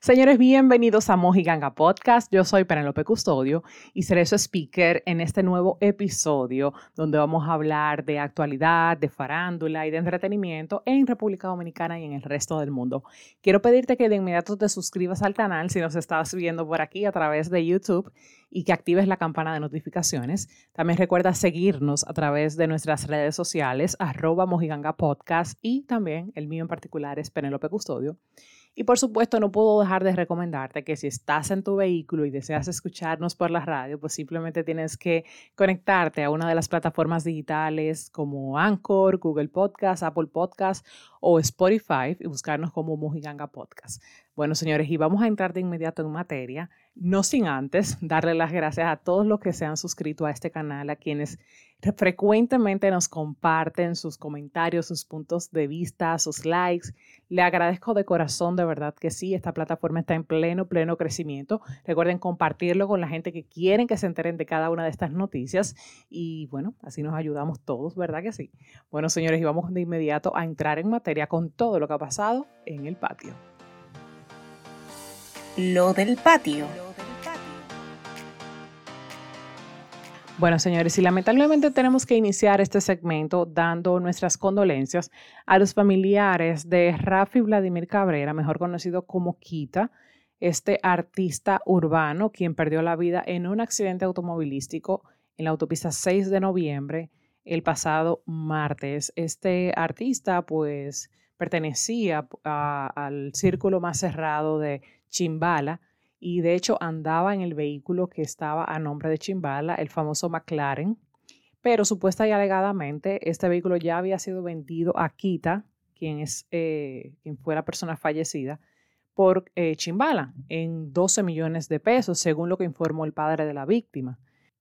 Señores, bienvenidos a Mojiganga Podcast. Yo soy Penelope Custodio y seré su speaker en este nuevo episodio donde vamos a hablar de actualidad, de farándula y de entretenimiento en República Dominicana y en el resto del mundo. Quiero pedirte que de inmediato te suscribas al canal si nos estás viendo por aquí a través de YouTube y que actives la campana de notificaciones. También recuerda seguirnos a través de nuestras redes sociales, arroba Mojiganga Podcast y también el mío en particular es Penelope Custodio. Y por supuesto, no puedo dejar de recomendarte que si estás en tu vehículo y deseas escucharnos por la radio, pues simplemente tienes que conectarte a una de las plataformas digitales como Anchor, Google Podcast, Apple Podcast o Spotify y buscarnos como Mojiganga Podcast. Bueno, señores, y vamos a entrar de inmediato en materia, no sin antes darle las gracias a todos los que se han suscrito a este canal, a quienes frecuentemente nos comparten sus comentarios, sus puntos de vista, sus likes. Le agradezco de corazón, de verdad que sí, esta plataforma está en pleno, pleno crecimiento. Recuerden compartirlo con la gente que quieren que se enteren de cada una de estas noticias y bueno, así nos ayudamos todos, ¿verdad que sí? Bueno, señores, y vamos de inmediato a entrar en materia con todo lo que ha pasado en el patio lo del patio. Bueno, señores, y lamentablemente tenemos que iniciar este segmento dando nuestras condolencias a los familiares de Rafi Vladimir Cabrera, mejor conocido como Kita, este artista urbano quien perdió la vida en un accidente automovilístico en la autopista 6 de noviembre el pasado martes. Este artista pues pertenecía al círculo más cerrado de Chimbala y de hecho andaba en el vehículo que estaba a nombre de Chimbala, el famoso McLaren, pero supuesta y alegadamente este vehículo ya había sido vendido a Kita, quien, es, eh, quien fue la persona fallecida, por eh, Chimbala en 12 millones de pesos, según lo que informó el padre de la víctima.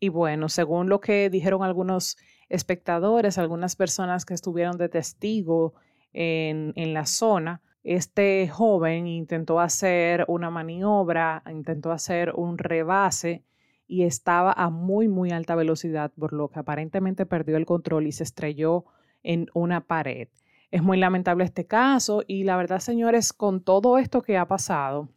Y bueno, según lo que dijeron algunos espectadores, algunas personas que estuvieron de testigo en, en la zona, este joven intentó hacer una maniobra, intentó hacer un rebase y estaba a muy, muy alta velocidad, por lo que aparentemente perdió el control y se estrelló en una pared. Es muy lamentable este caso y la verdad, señores, con todo esto que ha pasado,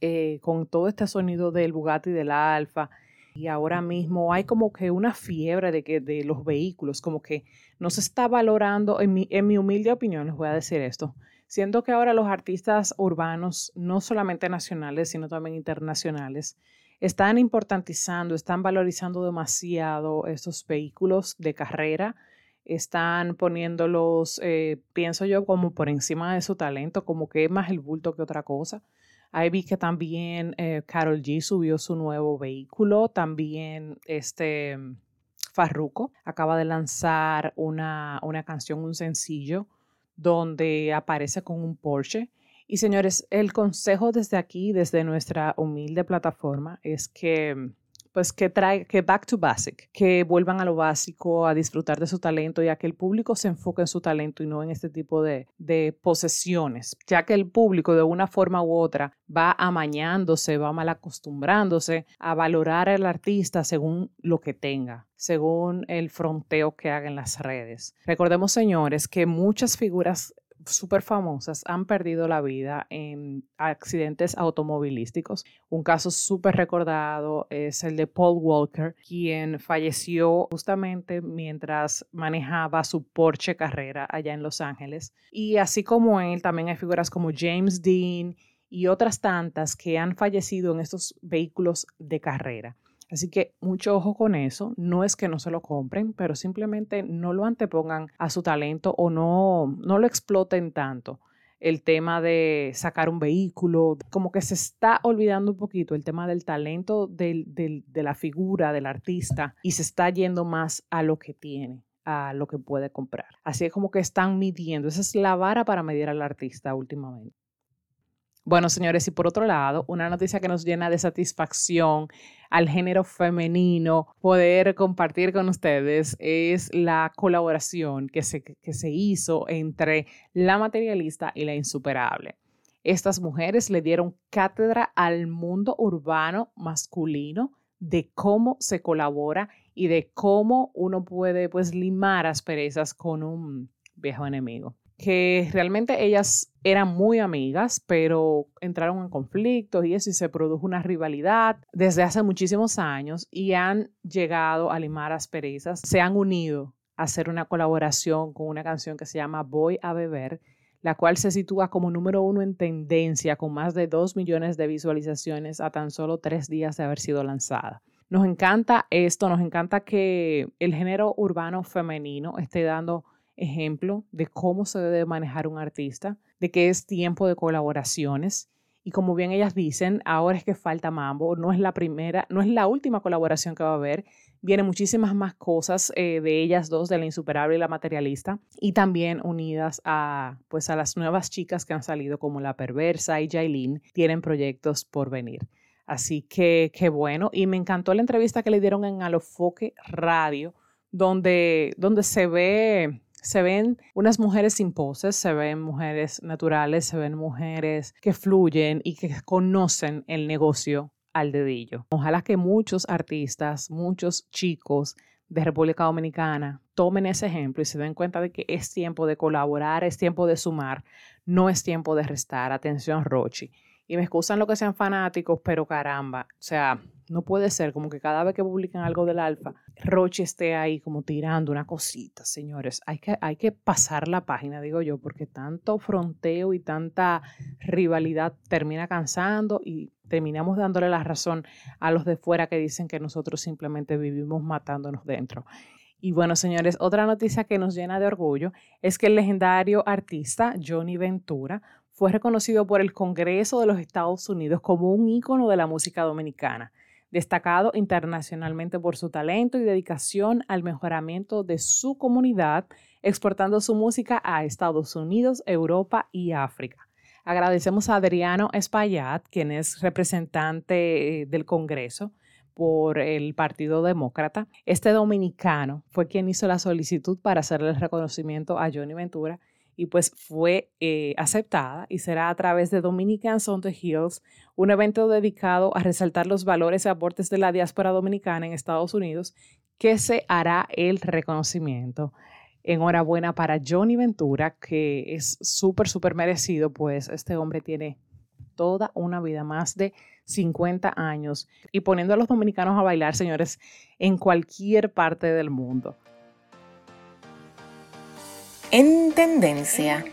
eh, con todo este sonido del Bugatti del Alfa, y ahora mismo hay como que una fiebre de, que, de los vehículos, como que no se está valorando, en mi, en mi humilde opinión les voy a decir esto, Siento que ahora los artistas urbanos, no solamente nacionales, sino también internacionales, están importantizando, están valorizando demasiado estos vehículos de carrera, están poniéndolos, eh, pienso yo, como por encima de su talento, como que es más el bulto que otra cosa. Ahí vi que también eh, Carol G subió su nuevo vehículo, también este Farruko acaba de lanzar una, una canción, un sencillo donde aparece con un Porsche. Y señores, el consejo desde aquí, desde nuestra humilde plataforma, es que pues que trae, que back to basic, que vuelvan a lo básico, a disfrutar de su talento y a que el público se enfoque en su talento y no en este tipo de, posesiones, ya que el público de una forma u otra va amañándose, va mal acostumbrándose a valorar al artista según lo que tenga, según el fronteo que haga en las redes. Recordemos, señores, que muchas figuras súper famosas han perdido la vida en accidentes automovilísticos. Un caso súper recordado es el de Paul Walker, quien falleció justamente mientras manejaba su Porsche Carrera allá en Los Ángeles. Y así como él, también hay figuras como James Dean y otras tantas que han fallecido en estos vehículos de carrera. Así que mucho ojo con eso. No es que no se lo compren, pero simplemente no lo antepongan a su talento o no, no lo exploten tanto. El tema de sacar un vehículo, como que se está olvidando un poquito el tema del talento de la figura, del artista, y se está yendo más a lo que tiene a lo que puede comprar. Así es como que están midiendo. Esa es la vara para medir al artista últimamente. Bueno, señores, y por otro lado, una noticia que nos llena de satisfacción al género femenino poder compartir con ustedes es la colaboración que se, que se hizo entre la materialista y la insuperable. Estas mujeres le dieron cátedra al mundo urbano masculino de cómo se colabora y de cómo uno puede pues limar asperezas con un viejo enemigo. Que realmente ellas eran muy amigas, pero entraron en conflictos y eso y se produjo una rivalidad desde hace muchísimos años y han llegado a limar asperezas, se han unido a hacer una colaboración con una canción que se llama Voy a beber, la cual se sitúa como número uno en tendencia con más de dos millones de visualizaciones a tan solo tres días de haber sido lanzada. Nos encanta esto, nos encanta que el género urbano femenino esté dando ejemplo de cómo se debe manejar un artista, de que es tiempo de colaboraciones. Y como bien ellas dicen, ahora es que falta mambo, no es la primera, no es la última colaboración que va a haber, vienen muchísimas más cosas eh, de ellas dos, de la insuperable y la materialista, y también unidas a, pues, a las nuevas chicas que han salido como La Perversa y Jailin, tienen proyectos por venir. Así que qué bueno. Y me encantó la entrevista que le dieron en Alofoque Radio, donde, donde se ve se ven unas mujeres sin poses, se ven mujeres naturales, se ven mujeres que fluyen y que conocen el negocio al dedillo. Ojalá que muchos artistas, muchos chicos de República Dominicana tomen ese ejemplo y se den cuenta de que es tiempo de colaborar, es tiempo de sumar, no es tiempo de restar. Atención, Rochi. Y me excusan lo que sean fanáticos, pero caramba, o sea, no puede ser como que cada vez que publican algo del alfa, Roche esté ahí como tirando una cosita, señores. Hay que, hay que pasar la página, digo yo, porque tanto fronteo y tanta rivalidad termina cansando y terminamos dándole la razón a los de fuera que dicen que nosotros simplemente vivimos matándonos dentro. Y bueno, señores, otra noticia que nos llena de orgullo es que el legendario artista Johnny Ventura fue reconocido por el Congreso de los Estados Unidos como un ícono de la música dominicana destacado internacionalmente por su talento y dedicación al mejoramiento de su comunidad, exportando su música a Estados Unidos, Europa y África. Agradecemos a Adriano Espaillat, quien es representante eh, del Congreso por el Partido Demócrata. Este dominicano fue quien hizo la solicitud para hacerle el reconocimiento a Johnny Ventura y pues fue eh, aceptada y será a través de Dominicans on the Hills, un evento dedicado a resaltar los valores y aportes de la diáspora dominicana en Estados Unidos, que se hará el reconocimiento. Enhorabuena para Johnny Ventura, que es súper, súper merecido, pues este hombre tiene toda una vida, más de 50 años, y poniendo a los dominicanos a bailar, señores, en cualquier parte del mundo en tendencia.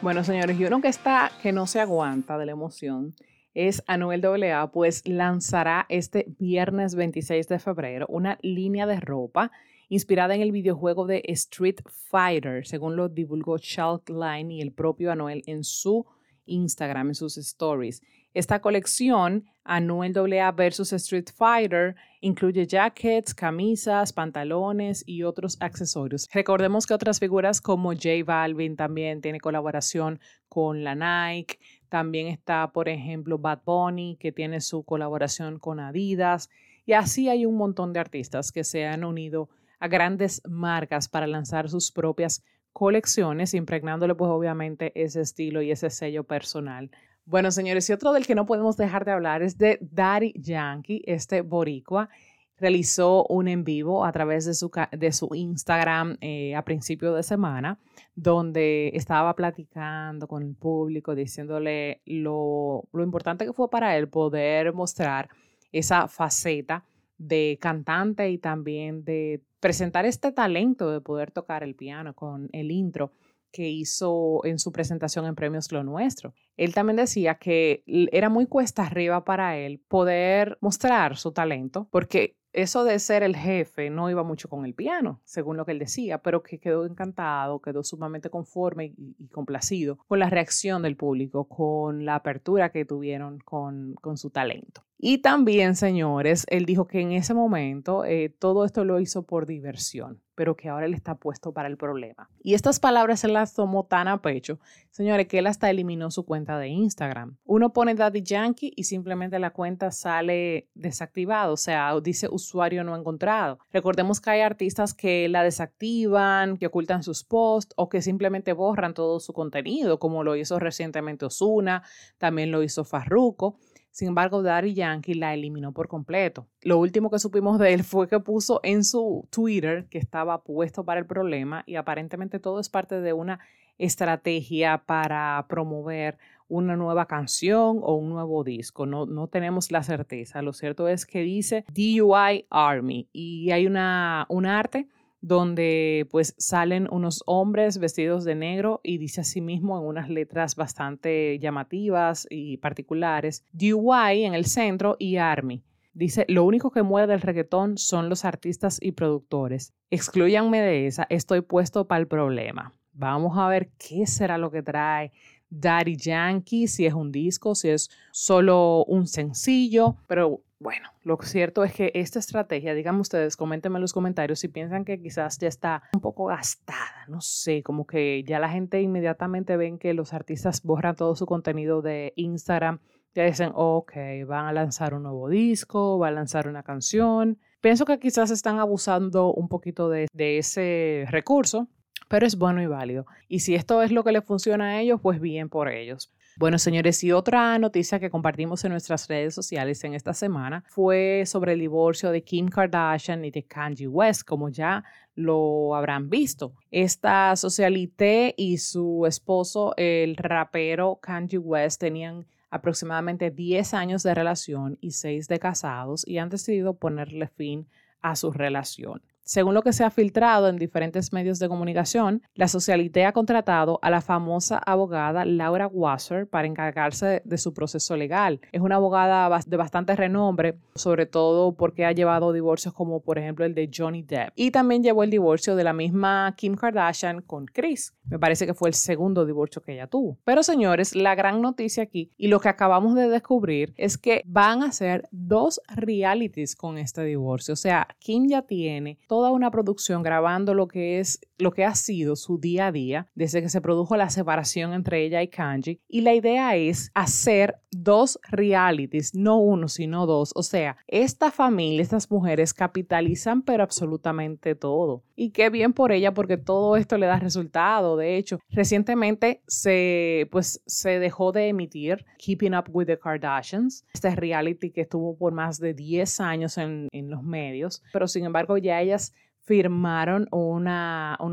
Bueno, señores, y uno que está, que no se aguanta de la emoción, es Anuel AA, pues lanzará este viernes 26 de febrero una línea de ropa inspirada en el videojuego de Street Fighter, según lo divulgó Chalk Line y el propio Anuel en su Instagram, en sus stories. Esta colección, Anuel AA versus Street Fighter, incluye jackets, camisas, pantalones y otros accesorios. Recordemos que otras figuras como J Balvin también tiene colaboración con la Nike. También está, por ejemplo, Bad Bunny, que tiene su colaboración con Adidas. Y así hay un montón de artistas que se han unido a grandes marcas para lanzar sus propias colecciones, impregnándole pues obviamente ese estilo y ese sello personal bueno, señores, y otro del que no podemos dejar de hablar es de Daddy Yankee, este boricua. Realizó un en vivo a través de su, de su Instagram eh, a principio de semana, donde estaba platicando con el público, diciéndole lo, lo importante que fue para él poder mostrar esa faceta de cantante y también de presentar este talento de poder tocar el piano con el intro que hizo en su presentación en Premios Lo Nuestro. Él también decía que era muy cuesta arriba para él poder mostrar su talento, porque eso de ser el jefe no iba mucho con el piano, según lo que él decía, pero que quedó encantado, quedó sumamente conforme y, complacido con la reacción del público, con la apertura que tuvieron con, con su talento. Y también, señores, él dijo que en ese momento eh, todo esto lo hizo por diversión, pero que ahora él está puesto para el problema. Y estas palabras se las tomó tan a pecho, señores, que él hasta eliminó su cuenta de Instagram. Uno pone Daddy Yankee y simplemente la cuenta sale desactivada, o sea, dice usuario no encontrado. Recordemos que hay artistas que la desactivan, que ocultan sus posts o que simplemente borran todo su contenido, como lo hizo recientemente Osuna, también lo hizo Farruko Sin embargo, Daddy Yankee la eliminó por completo. Lo último que supimos de él fue que puso en su Twitter que estaba puesto para el problema y aparentemente todo es parte de una estrategia para promover una nueva canción o un nuevo disco. No, no tenemos la certeza. Lo cierto es que dice DUI Army y hay una, un arte donde pues salen unos hombres vestidos de negro y dice así mismo en unas letras bastante llamativas y particulares, DUI en el centro y Army. Dice, lo único que mueve del reggaetón son los artistas y productores. Excluyanme de esa, estoy puesto para el problema. Vamos a ver qué será lo que trae Daddy Yankee, si es un disco, si es solo un sencillo, pero bueno, lo cierto es que esta estrategia, díganme ustedes, coméntenme en los comentarios si piensan que quizás ya está un poco gastada, no sé, como que ya la gente inmediatamente ven que los artistas borran todo su contenido de Instagram, ya dicen, ok, van a lanzar un nuevo disco, van a lanzar una canción. Pienso que quizás están abusando un poquito de ese recurso, pero es bueno y válido. Y si esto es lo que le funciona a ellos, pues bien por ellos. Bueno, señores, y otra noticia que compartimos en nuestras redes sociales en esta semana fue sobre el divorcio de Kim Kardashian y de Kanye West, como ya lo habrán visto. Esta socialité y su esposo, el rapero Kanye West, tenían aproximadamente 10 años de relación y 6 de casados y han decidido ponerle fin a su relación. Según lo que se ha filtrado en diferentes medios de comunicación, la Socialité ha contratado a la famosa abogada Laura Wasser para encargarse de su proceso legal. Es una abogada de bastante renombre, sobre todo porque ha llevado divorcios como por ejemplo el de Johnny Depp. Y también llevó el divorcio de la misma Kim Kardashian con Chris. Me parece que fue el segundo divorcio que ella tuvo. Pero señores, la gran noticia aquí y lo que acabamos de descubrir es que van a ser dos realities con este divorcio. O sea, Kim ya tiene toda una producción grabando lo que es lo que ha sido su día a día desde que se produjo la separación entre ella y Kanji y la idea es hacer dos realities, no uno sino dos, o sea, esta familia, estas mujeres capitalizan pero absolutamente todo. Y qué bien por ella porque todo esto le da resultado. De hecho, recientemente se pues se dejó de emitir Keeping Up with the Kardashians, este reality que estuvo por más de 10 años en, en los medios, pero sin embargo ya ellas firmaron un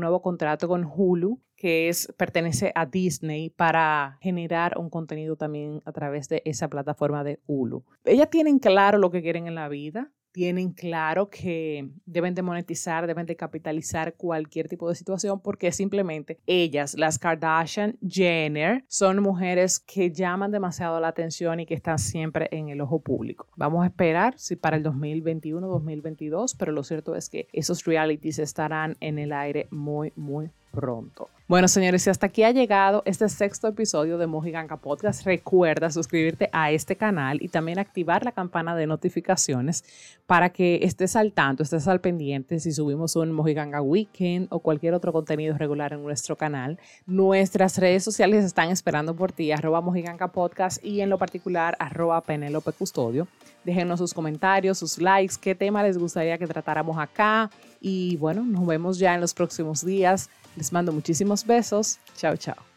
nuevo contrato con Hulu que es, pertenece a Disney para generar un contenido también a través de esa plataforma de Hulu. Ellas tienen claro lo que quieren en la vida, tienen claro que deben de monetizar, deben de capitalizar cualquier tipo de situación porque simplemente ellas, las Kardashian, Jenner, son mujeres que llaman demasiado la atención y que están siempre en el ojo público. Vamos a esperar si para el 2021, 2022, pero lo cierto es que esos realities estarán en el aire muy, muy pronto. Bueno, señores, si hasta aquí ha llegado este sexto episodio de Mojiganca Podcast, recuerda suscribirte a este canal y también activar la campana de notificaciones para que estés al tanto, estés al pendiente si subimos un Mojiganga Weekend o cualquier otro contenido regular en nuestro canal. Nuestras redes sociales están esperando por ti, arroba Mojiganga Podcast y en lo particular arroba Penelope Custodio. Déjenos sus comentarios, sus likes, qué tema les gustaría que tratáramos acá. Y bueno, nos vemos ya en los próximos días. Les mando muchísimos besos. Chao, chao.